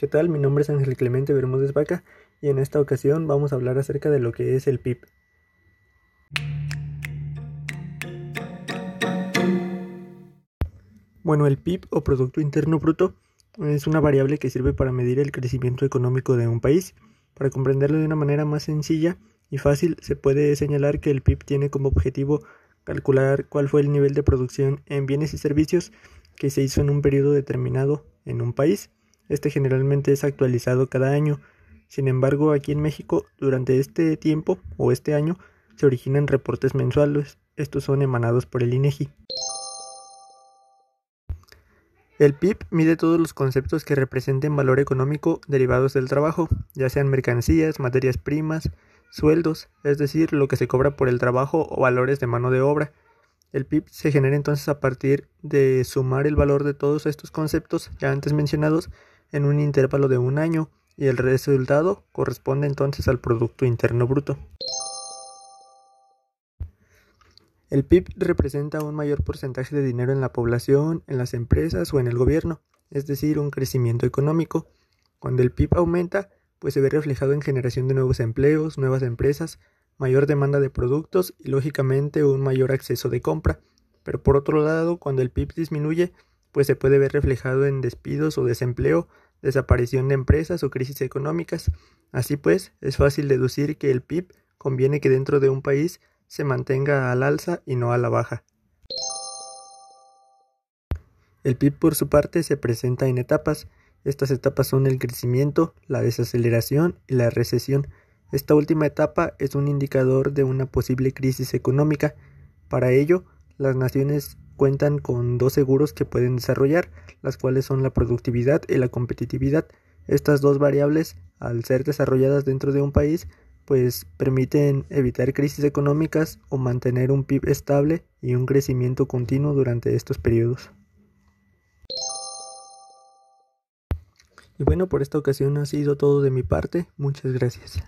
¿Qué tal? Mi nombre es Ángel Clemente Bermúdez Vaca y en esta ocasión vamos a hablar acerca de lo que es el PIB. Bueno, el PIB o Producto Interno Bruto es una variable que sirve para medir el crecimiento económico de un país. Para comprenderlo de una manera más sencilla y fácil, se puede señalar que el PIB tiene como objetivo calcular cuál fue el nivel de producción en bienes y servicios que se hizo en un periodo determinado en un país. Este generalmente es actualizado cada año. Sin embargo, aquí en México, durante este tiempo o este año, se originan reportes mensuales. Estos son emanados por el INEGI. El PIB mide todos los conceptos que representen valor económico derivados del trabajo, ya sean mercancías, materias primas, sueldos, es decir, lo que se cobra por el trabajo o valores de mano de obra. El PIB se genera entonces a partir de sumar el valor de todos estos conceptos ya antes mencionados en un intervalo de un año y el resultado corresponde entonces al Producto Interno Bruto. El PIB representa un mayor porcentaje de dinero en la población, en las empresas o en el gobierno, es decir, un crecimiento económico. Cuando el PIB aumenta, pues se ve reflejado en generación de nuevos empleos, nuevas empresas, mayor demanda de productos y lógicamente un mayor acceso de compra. Pero por otro lado, cuando el PIB disminuye, pues se puede ver reflejado en despidos o desempleo, desaparición de empresas o crisis económicas. Así pues, es fácil deducir que el PIB conviene que dentro de un país se mantenga al alza y no a la baja. El PIB por su parte se presenta en etapas, estas etapas son el crecimiento, la desaceleración y la recesión. Esta última etapa es un indicador de una posible crisis económica. Para ello, las naciones cuentan con dos seguros que pueden desarrollar, las cuales son la productividad y la competitividad. Estas dos variables, al ser desarrolladas dentro de un país, pues permiten evitar crisis económicas o mantener un PIB estable y un crecimiento continuo durante estos periodos. Y bueno, por esta ocasión ha sido todo de mi parte. Muchas gracias.